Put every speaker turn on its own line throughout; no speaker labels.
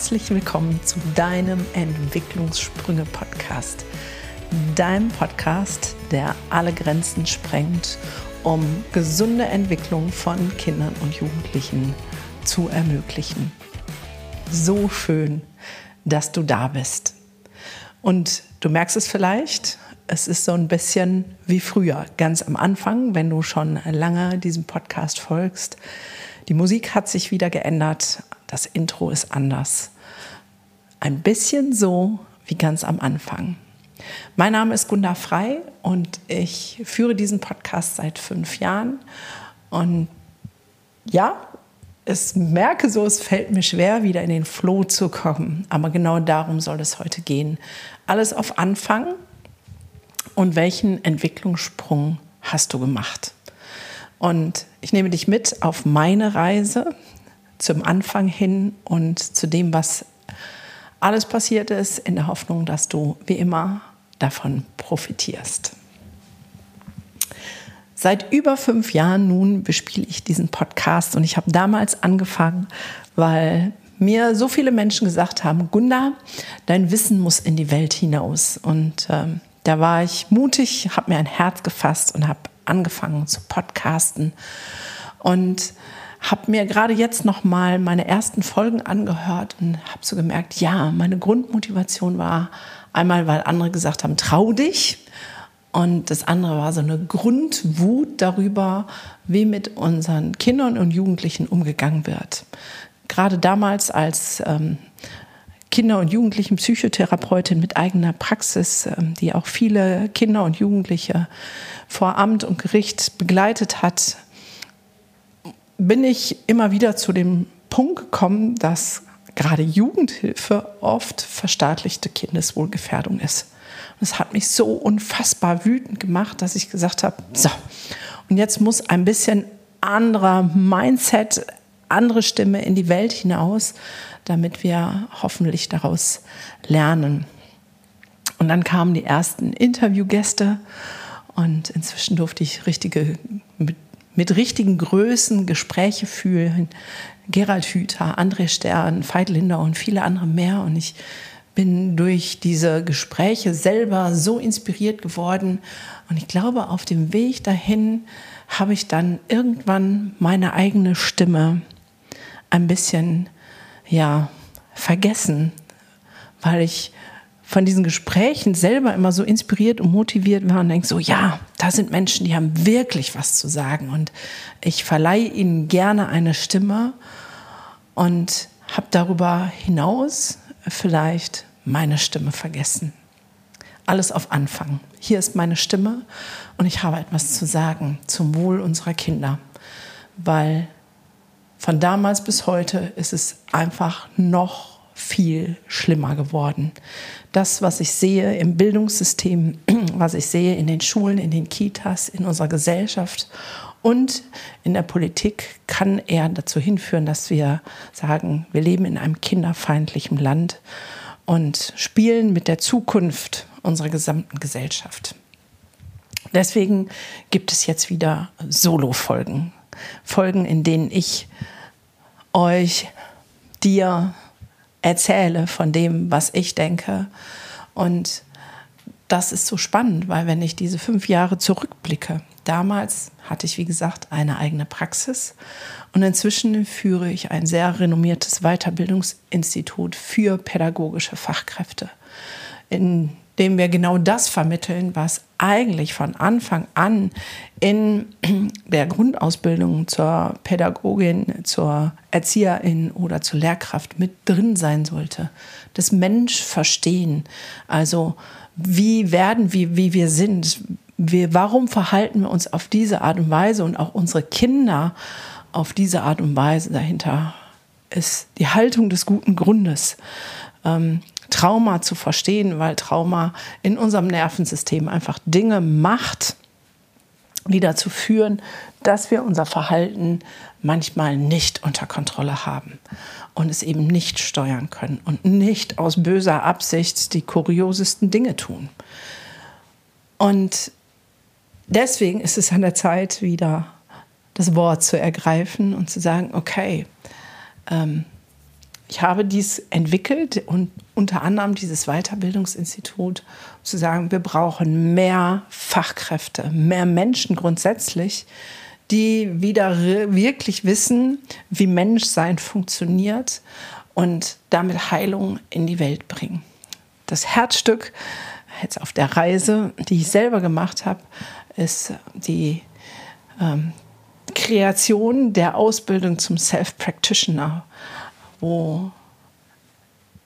herzlich willkommen zu deinem Entwicklungssprünge-Podcast. Deinem Podcast, der alle Grenzen sprengt, um gesunde Entwicklung von Kindern und Jugendlichen zu ermöglichen. So schön, dass du da bist. Und du merkst es vielleicht, es ist so ein bisschen wie früher, ganz am Anfang, wenn du schon lange diesem Podcast folgst. Die Musik hat sich wieder geändert, das Intro ist anders. Ein bisschen so wie ganz am Anfang. Mein Name ist Gunda Frei und ich führe diesen Podcast seit fünf Jahren. Und ja, ich merke so, es fällt mir schwer, wieder in den Flow zu kommen. Aber genau darum soll es heute gehen. Alles auf Anfang und welchen Entwicklungssprung hast du gemacht? Und ich nehme dich mit auf meine Reise zum Anfang hin und zu dem, was alles passiert ist, in der Hoffnung, dass du wie immer davon profitierst. Seit über fünf Jahren nun bespiele ich diesen Podcast und ich habe damals angefangen, weil mir so viele Menschen gesagt haben, Gunda, dein Wissen muss in die Welt hinaus. Und ähm, da war ich mutig, habe mir ein Herz gefasst und habe angefangen zu podcasten und habe mir gerade jetzt noch mal meine ersten Folgen angehört und habe so gemerkt, ja, meine Grundmotivation war einmal, weil andere gesagt haben, trau dich. Und das andere war so eine Grundwut darüber, wie mit unseren Kindern und Jugendlichen umgegangen wird. Gerade damals als ähm, Kinder- und Jugendlichen Psychotherapeutin mit eigener Praxis, ähm, die auch viele Kinder und Jugendliche vor Amt und Gericht begleitet hat, bin ich immer wieder zu dem Punkt gekommen, dass gerade Jugendhilfe oft verstaatlichte Kindeswohlgefährdung ist. Und es hat mich so unfassbar wütend gemacht, dass ich gesagt habe, so, und jetzt muss ein bisschen anderer Mindset, andere Stimme in die Welt hinaus, damit wir hoffentlich daraus lernen. Und dann kamen die ersten Interviewgäste und inzwischen durfte ich richtige mit mit richtigen Größen Gespräche führen. Gerald Hüther, André Stern, Veit Linder und viele andere mehr. Und ich bin durch diese Gespräche selber so inspiriert geworden. Und ich glaube, auf dem Weg dahin habe ich dann irgendwann meine eigene Stimme ein bisschen, ja, vergessen, weil ich von diesen Gesprächen selber immer so inspiriert und motiviert war und denke so, ja, da sind Menschen, die haben wirklich was zu sagen und ich verleihe ihnen gerne eine Stimme und habe darüber hinaus vielleicht meine Stimme vergessen. Alles auf Anfang. Hier ist meine Stimme und ich habe etwas zu sagen zum Wohl unserer Kinder, weil von damals bis heute ist es einfach noch viel schlimmer geworden. Das, was ich sehe im Bildungssystem, was ich sehe in den Schulen, in den Kitas, in unserer Gesellschaft und in der Politik, kann eher dazu hinführen, dass wir sagen, wir leben in einem kinderfeindlichen Land und spielen mit der Zukunft unserer gesamten Gesellschaft. Deswegen gibt es jetzt wieder Solo-Folgen. Folgen, in denen ich euch, dir, erzähle von dem, was ich denke. Und das ist so spannend, weil wenn ich diese fünf Jahre zurückblicke, damals hatte ich, wie gesagt, eine eigene Praxis und inzwischen führe ich ein sehr renommiertes Weiterbildungsinstitut für pädagogische Fachkräfte, in dem wir genau das vermitteln, was eigentlich von Anfang an in der Grundausbildung zur Pädagogin, zur Erzieherin oder zur Lehrkraft mit drin sein sollte. Das Mensch verstehen. Also wie werden wir, wie wir sind. Wir, warum verhalten wir uns auf diese Art und Weise und auch unsere Kinder auf diese Art und Weise dahinter ist die Haltung des guten Grundes. Ähm, Trauma zu verstehen, weil Trauma in unserem Nervensystem einfach Dinge macht, die dazu führen, dass wir unser Verhalten manchmal nicht unter Kontrolle haben und es eben nicht steuern können und nicht aus böser Absicht die kuriosesten Dinge tun. Und deswegen ist es an der Zeit, wieder das Wort zu ergreifen und zu sagen, okay, ähm, ich habe dies entwickelt und unter anderem dieses Weiterbildungsinstitut, zu sagen, wir brauchen mehr Fachkräfte, mehr Menschen grundsätzlich, die wieder wirklich wissen, wie Menschsein funktioniert und damit Heilung in die Welt bringen. Das Herzstück jetzt auf der Reise, die ich selber gemacht habe, ist die ähm, Kreation der Ausbildung zum Self-Practitioner, wo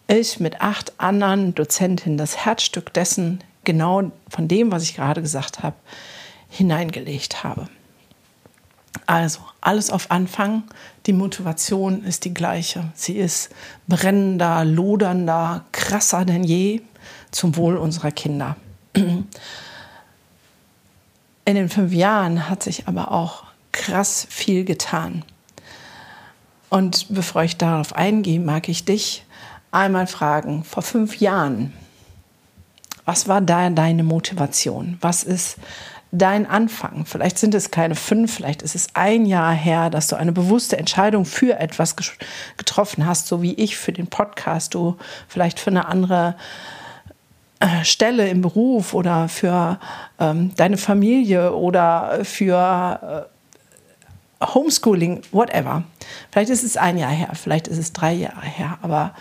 ich mit acht anderen Dozentinnen das Herzstück dessen, genau von dem, was ich gerade gesagt habe, hineingelegt habe. Also alles auf Anfang. Die Motivation ist die gleiche. Sie ist brennender, lodernder, krasser denn je zum Wohl unserer Kinder. In den fünf Jahren hat sich aber auch krass viel getan. Und bevor ich darauf eingehe, mag ich dich einmal fragen, vor fünf Jahren, was war da deine Motivation? Was ist dein Anfang? Vielleicht sind es keine fünf, vielleicht ist es ein Jahr her, dass du eine bewusste Entscheidung für etwas getroffen hast, so wie ich für den Podcast, du vielleicht für eine andere äh, Stelle im Beruf oder für ähm, deine Familie oder für äh, Homeschooling, whatever. Vielleicht ist es ein Jahr her, vielleicht ist es drei Jahre her, aber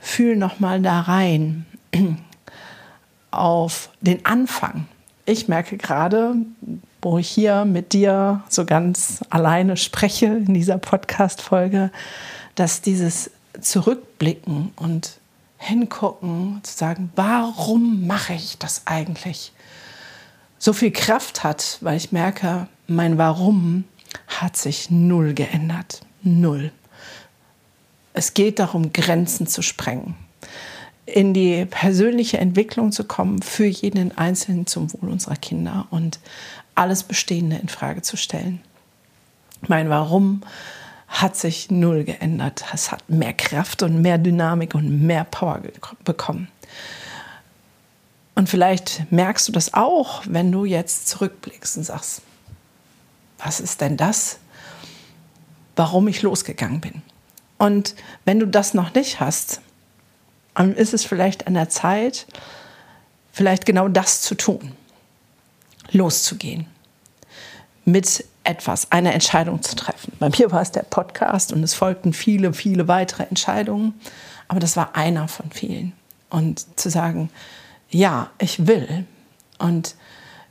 fühl noch mal da rein auf den Anfang ich merke gerade, wo ich hier mit dir so ganz alleine spreche in dieser Podcast-Folge, dass dieses Zurückblicken und hingucken, zu sagen, warum mache ich das eigentlich, so viel Kraft hat, weil ich merke, mein Warum hat sich null geändert. Null. Es geht darum, Grenzen zu sprengen in die persönliche Entwicklung zu kommen für jeden Einzelnen zum Wohl unserer Kinder und alles Bestehende in Frage zu stellen. Mein Warum hat sich null geändert. Es hat mehr Kraft und mehr Dynamik und mehr Power bekommen. Und vielleicht merkst du das auch, wenn du jetzt zurückblickst und sagst, was ist denn das, warum ich losgegangen bin? Und wenn du das noch nicht hast, dann ist es vielleicht an der Zeit, vielleicht genau das zu tun, loszugehen, mit etwas, eine Entscheidung zu treffen. Bei mir war es der Podcast und es folgten viele, viele weitere Entscheidungen, aber das war einer von vielen. Und zu sagen, ja, ich will. Und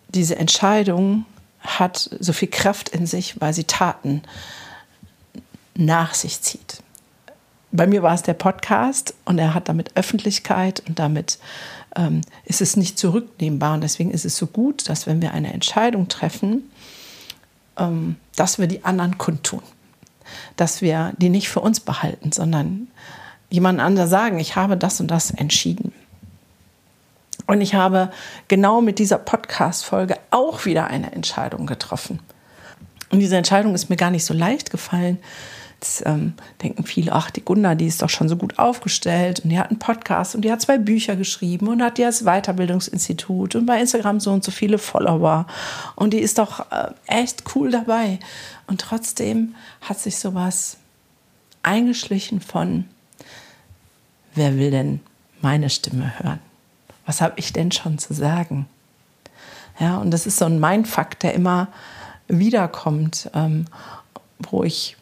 diese Entscheidung hat so viel Kraft in sich, weil sie Taten nach sich zieht bei mir war es der Podcast und er hat damit Öffentlichkeit und damit ähm, ist es nicht zurücknehmbar. Und deswegen ist es so gut, dass wenn wir eine Entscheidung treffen, ähm, dass wir die anderen kundtun. Dass wir die nicht für uns behalten, sondern jemand anderes sagen, ich habe das und das entschieden. Und ich habe genau mit dieser Podcast-Folge auch wieder eine Entscheidung getroffen. Und diese Entscheidung ist mir gar nicht so leicht gefallen, Jetzt ähm, denken viele, ach, die Gunda, die ist doch schon so gut aufgestellt und die hat einen Podcast und die hat zwei Bücher geschrieben und hat jetzt Weiterbildungsinstitut und bei Instagram so und so viele Follower und die ist doch äh, echt cool dabei. Und trotzdem hat sich sowas eingeschlichen von, wer will denn meine Stimme hören? Was habe ich denn schon zu sagen? Ja, und das ist so ein Mindfuck, der immer wiederkommt, ähm, wo ich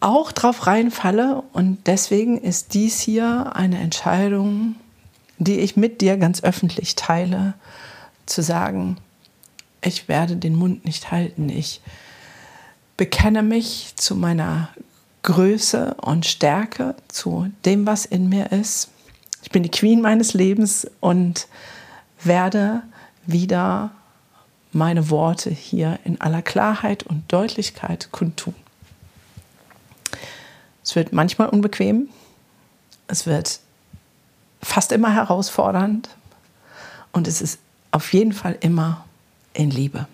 auch drauf reinfalle. Und deswegen ist dies hier eine Entscheidung, die ich mit dir ganz öffentlich teile, zu sagen, ich werde den Mund nicht halten. Ich bekenne mich zu meiner Größe und Stärke, zu dem, was in mir ist. Ich bin die Queen meines Lebens und werde wieder meine Worte hier in aller Klarheit und Deutlichkeit kundtun. Es wird manchmal unbequem. Es wird fast immer herausfordernd. Und es ist auf jeden Fall immer in Liebe.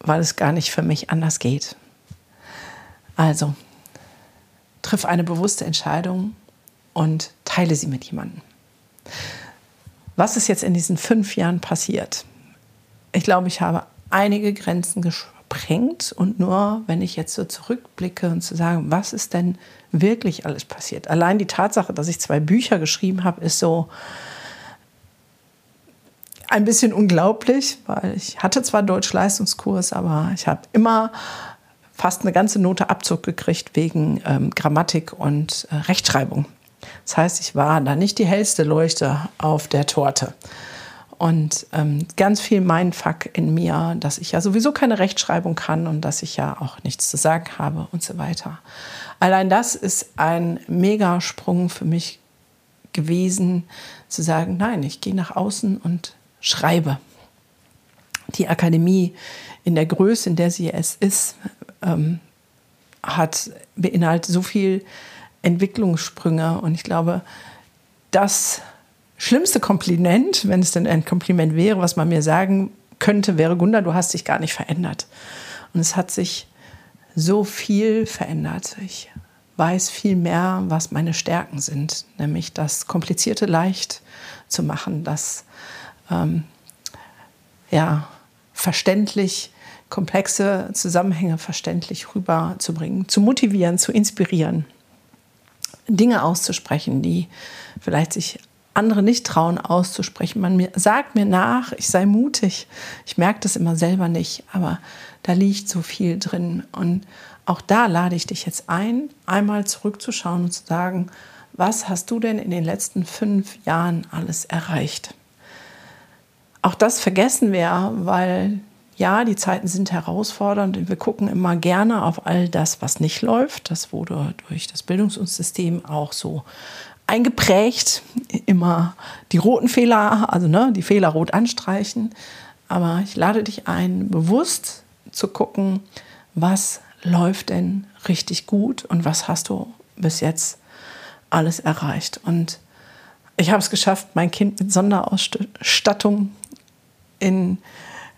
Weil es gar nicht für mich anders geht. Also, triff eine bewusste Entscheidung und teile sie mit jemandem. Was ist jetzt in diesen fünf Jahren passiert? Ich glaube, ich habe einige Grenzen gesprengt. Und nur wenn ich jetzt so zurückblicke und zu sagen, was ist denn wirklich alles passiert? Allein die Tatsache, dass ich zwei Bücher geschrieben habe, ist so ein bisschen unglaublich, weil ich hatte zwar Deutsch-Leistungskurs, aber ich habe immer fast eine ganze Note Abzug gekriegt wegen ähm, Grammatik und äh, Rechtschreibung. Das heißt, ich war da nicht die hellste Leuchte auf der Torte. Und ähm, ganz viel Mindfuck in mir, dass ich ja sowieso keine Rechtschreibung kann und dass ich ja auch nichts zu sagen habe und so weiter. Allein das ist ein Megasprung für mich gewesen, zu sagen, nein, ich gehe nach außen und schreibe. Die Akademie in der Größe, in der sie es ist, ähm, hat beinhaltet so viel Entwicklungssprünge und ich glaube, das schlimmste Kompliment, wenn es denn ein Kompliment wäre, was man mir sagen könnte, wäre Gunda, du hast dich gar nicht verändert. Und es hat sich so viel verändert. Ich weiß viel mehr, was meine Stärken sind, nämlich das Komplizierte leicht zu machen, das ähm, ja, verständlich, komplexe Zusammenhänge verständlich rüberzubringen, zu motivieren, zu inspirieren, Dinge auszusprechen, die vielleicht sich andere nicht trauen auszusprechen. Man mir, sagt mir nach, ich sei mutig. Ich merke das immer selber nicht, aber da liegt so viel drin. Und auch da lade ich dich jetzt ein, einmal zurückzuschauen und zu sagen, was hast du denn in den letzten fünf Jahren alles erreicht? Auch das vergessen wir, weil ja, die Zeiten sind herausfordernd und wir gucken immer gerne auf all das, was nicht läuft. Das wurde durch das Bildungssystem auch so eingeprägt, immer die roten Fehler, also ne, die Fehler rot anstreichen. Aber ich lade dich ein, bewusst zu gucken, was läuft denn richtig gut und was hast du bis jetzt alles erreicht. Und ich habe es geschafft, mein Kind mit Sonderausstattung in,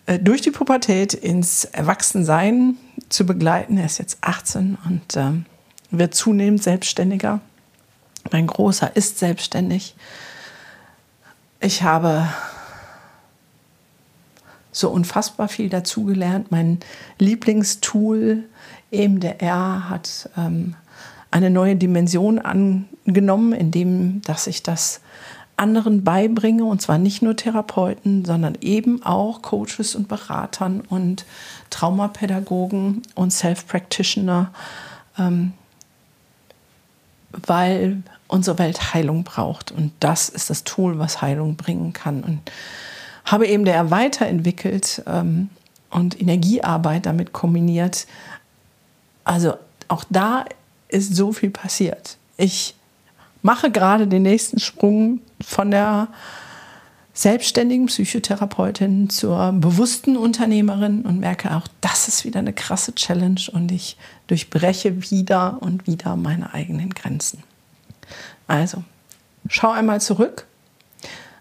durch die Pubertät ins Erwachsensein zu begleiten. Er ist jetzt 18 und äh, wird zunehmend selbstständiger. Mein Großer ist selbstständig. Ich habe so unfassbar viel dazugelernt. Mein Lieblingstool, EMDR, hat ähm, eine neue Dimension angenommen, indem dass ich das anderen beibringe, und zwar nicht nur Therapeuten, sondern eben auch Coaches und Beratern und Traumapädagogen und Self-Practitioner, ähm, weil unsere Welt Heilung braucht. Und das ist das Tool, was Heilung bringen kann. Und habe eben der weiterentwickelt ähm, und Energiearbeit damit kombiniert. Also auch da ist so viel passiert. Ich mache gerade den nächsten Sprung von der selbstständigen Psychotherapeutin zur bewussten Unternehmerin und merke auch, das ist wieder eine krasse Challenge und ich durchbreche wieder und wieder meine eigenen Grenzen. Also, schau einmal zurück,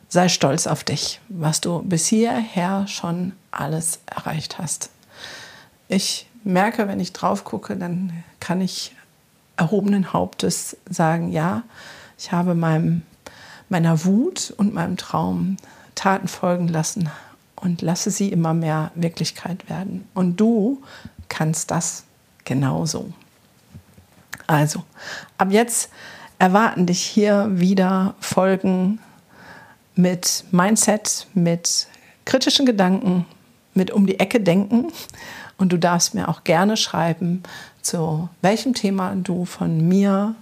sei stolz auf dich, was du bis hierher schon alles erreicht hast. Ich merke, wenn ich drauf gucke, dann kann ich erhobenen Hauptes sagen, ja, ich habe meinem, meiner Wut und meinem Traum Taten folgen lassen und lasse sie immer mehr Wirklichkeit werden. Und du kannst das genauso. Also, ab jetzt erwarten dich hier wieder Folgen mit Mindset, mit kritischen Gedanken, mit um die Ecke denken. Und du darfst mir auch gerne schreiben, zu welchem Thema du von mir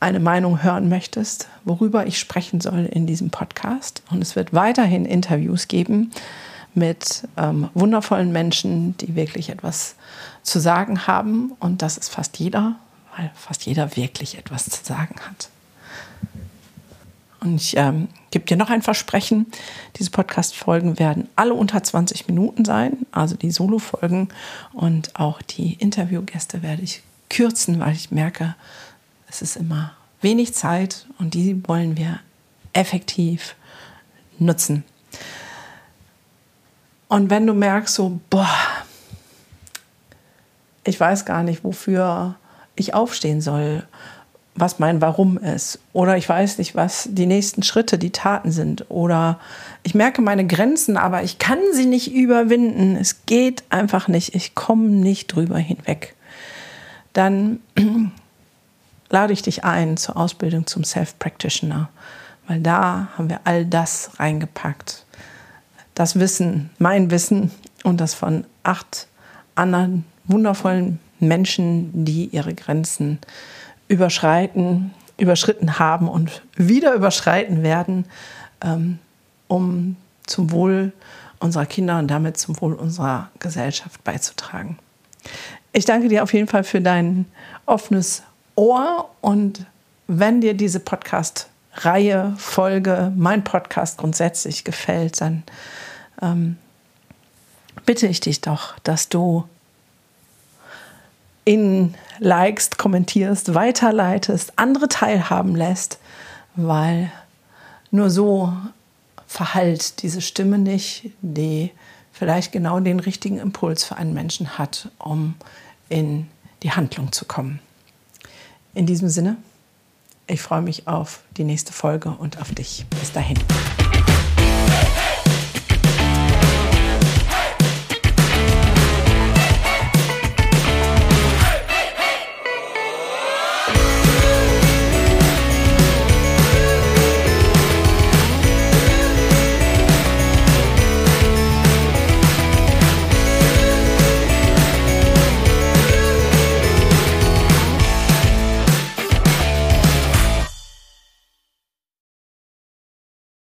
eine Meinung hören möchtest, worüber ich sprechen soll in diesem Podcast. Und es wird weiterhin Interviews geben mit ähm, wundervollen Menschen, die wirklich etwas zu sagen haben. Und das ist fast jeder weil fast jeder wirklich etwas zu sagen hat. Und ich ähm, gebe dir noch ein Versprechen. Diese Podcast-Folgen werden alle unter 20 Minuten sein, also die Solo-Folgen. Und auch die Interviewgäste werde ich kürzen, weil ich merke, es ist immer wenig Zeit und die wollen wir effektiv nutzen. Und wenn du merkst, so, boah, ich weiß gar nicht, wofür ich aufstehen soll, was mein Warum ist. Oder ich weiß nicht, was die nächsten Schritte, die Taten sind. Oder ich merke meine Grenzen, aber ich kann sie nicht überwinden. Es geht einfach nicht. Ich komme nicht drüber hinweg. Dann lade ich dich ein zur Ausbildung zum Self-Practitioner, weil da haben wir all das reingepackt. Das Wissen, mein Wissen und das von acht anderen wundervollen Menschen, die ihre Grenzen überschreiten, überschritten haben und wieder überschreiten werden, ähm, um zum Wohl unserer Kinder und damit zum Wohl unserer Gesellschaft beizutragen. Ich danke dir auf jeden Fall für dein offenes Ohr und wenn dir diese Podcast-Reihe, Folge, mein Podcast grundsätzlich gefällt, dann ähm, bitte ich dich doch, dass du ihn likest, kommentierst, weiterleitest, andere teilhaben lässt, weil nur so verhallt diese Stimme nicht, die vielleicht genau den richtigen Impuls für einen Menschen hat, um in die Handlung zu kommen. In diesem Sinne, ich freue mich auf die nächste Folge und auf dich. Bis dahin.